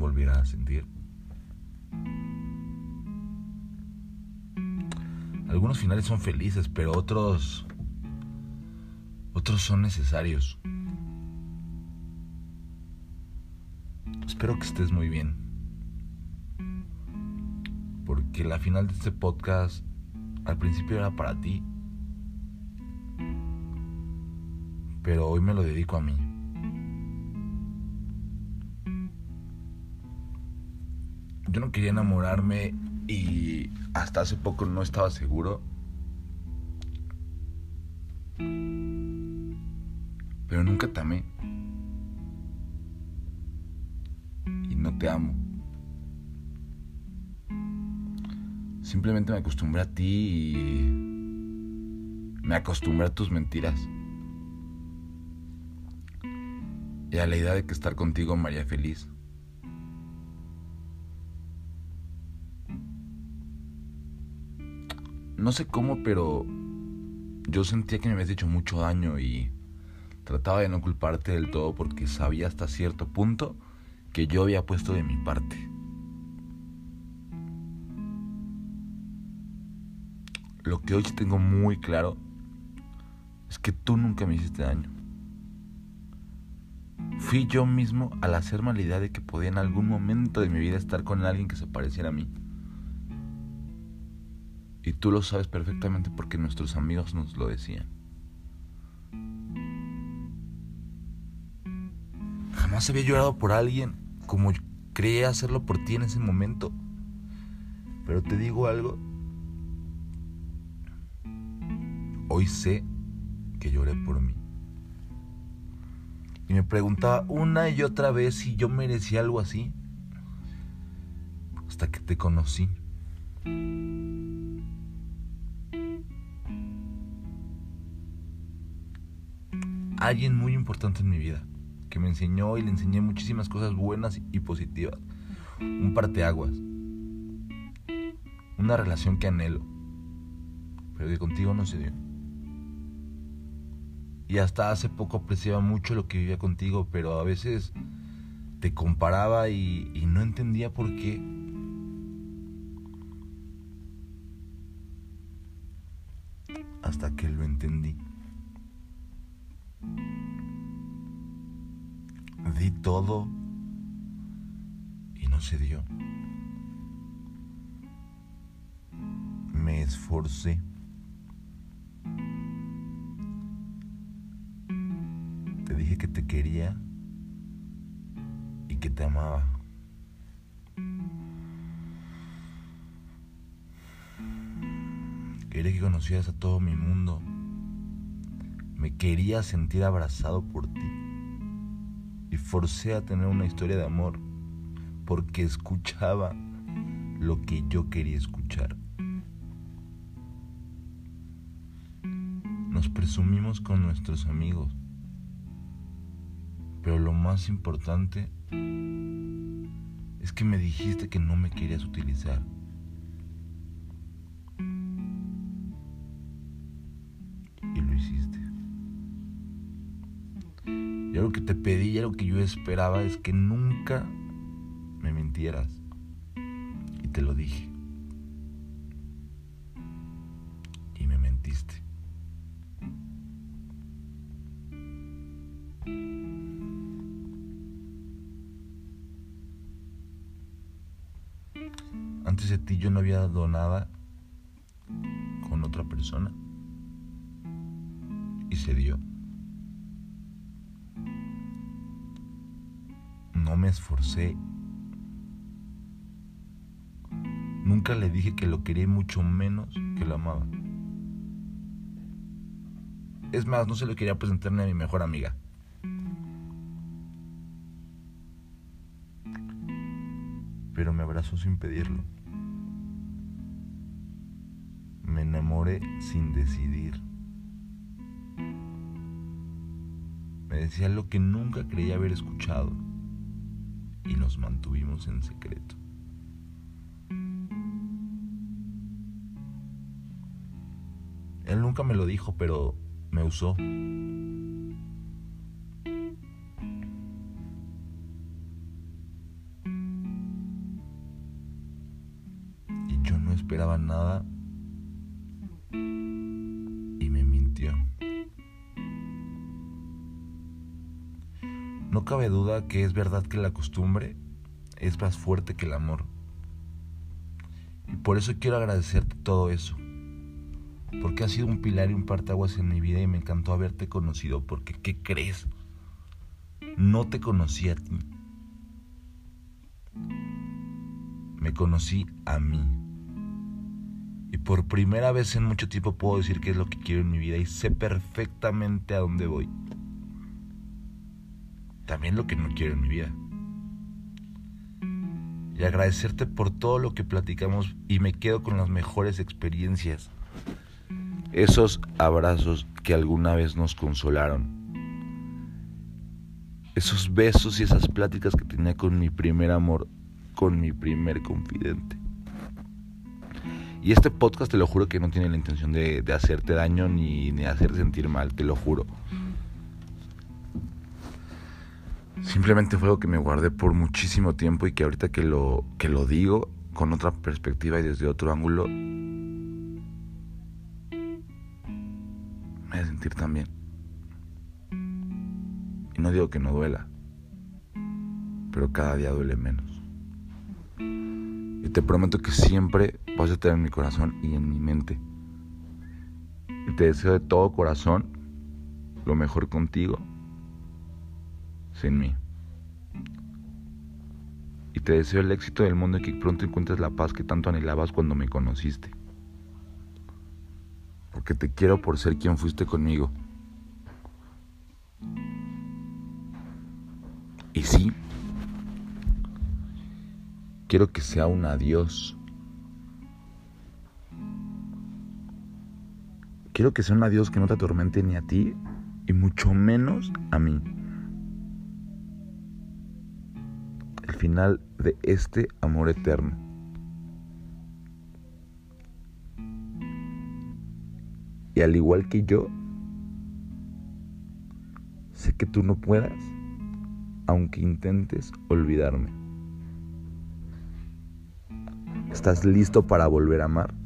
volviera a sentir. Algunos finales son felices, pero otros otros son necesarios. Espero que estés muy bien. Porque la final de este podcast al principio era para ti. Pero hoy me lo dedico a mí. Yo no quería enamorarme y hasta hace poco no estaba seguro. Pero nunca te amé. Y no te amo. Simplemente me acostumbré a ti y me acostumbré a tus mentiras. Y a la idea de que estar contigo me haría feliz. No sé cómo, pero yo sentía que me habías hecho mucho daño y trataba de no culparte del todo porque sabía hasta cierto punto que yo había puesto de mi parte. Lo que hoy tengo muy claro es que tú nunca me hiciste daño. Fui yo mismo al hacerme la idea de que podía en algún momento de mi vida estar con alguien que se pareciera a mí. Y tú lo sabes perfectamente porque nuestros amigos nos lo decían. Jamás había llorado por alguien como creía hacerlo por ti en ese momento. Pero te digo algo. Hoy sé que lloré por mí. Y me preguntaba una y otra vez si yo merecía algo así. Hasta que te conocí. Alguien muy importante en mi vida, que me enseñó y le enseñé muchísimas cosas buenas y positivas. Un parteaguas. Una relación que anhelo, pero que contigo no se dio. Y hasta hace poco apreciaba mucho lo que vivía contigo, pero a veces te comparaba y, y no entendía por qué. Hasta que lo entendí. Di todo y no se dio. Me esforcé. Te dije que te quería y que te amaba. Quería que conocieras a todo mi mundo. Me quería sentir abrazado por ti. Y forcé a tener una historia de amor porque escuchaba lo que yo quería escuchar. Nos presumimos con nuestros amigos. Pero lo más importante es que me dijiste que no me querías utilizar. Te pedí, algo que yo esperaba es que nunca me mintieras. Y te lo dije. Y me mentiste. Antes de ti yo no había dado nada con otra persona. Y se dio. No me esforcé. Nunca le dije que lo quería mucho menos que lo amaba. Es más, no se lo quería presentar ni a mi mejor amiga. Pero me abrazó sin pedirlo. Me enamoré sin decidir. Me decía lo que nunca creía haber escuchado y nos mantuvimos en secreto. Él nunca me lo dijo, pero me usó. Y yo no esperaba nada cabe duda que es verdad que la costumbre es más fuerte que el amor. Y por eso quiero agradecerte todo eso. Porque has sido un pilar y un partaguas en mi vida y me encantó haberte conocido. Porque, ¿qué crees? No te conocí a ti. Me conocí a mí. Y por primera vez en mucho tiempo puedo decir qué es lo que quiero en mi vida y sé perfectamente a dónde voy. También lo que no quiero en mi vida y agradecerte por todo lo que platicamos y me quedo con las mejores experiencias. Esos abrazos que alguna vez nos consolaron. Esos besos y esas pláticas que tenía con mi primer amor, con mi primer confidente. Y este podcast te lo juro que no tiene la intención de, hacerte daño ni, ni hacerte sentir mal, te lo juro. Simplemente fue algo que me guardé por muchísimo tiempo y que ahorita que lo, que lo digo con otra perspectiva y desde otro ángulo, me voy a sentir también. Y no digo que no duela, pero cada día duele menos. Y te prometo que siempre vas a estar en mi corazón y en mi mente. Y te deseo de todo corazón lo mejor contigo sin mí. Y te deseo el éxito del mundo y que pronto encuentres la paz que tanto anhelabas cuando me conociste. Porque te quiero por ser quien fuiste conmigo. Y sí, quiero que sea un adiós. Quiero que sea un adiós que no te atormente ni a ti y mucho menos a mí. Final de este amor eterno. Y al igual que yo, sé que tú no puedas, aunque intentes olvidarme. ¿Estás listo para volver a amar?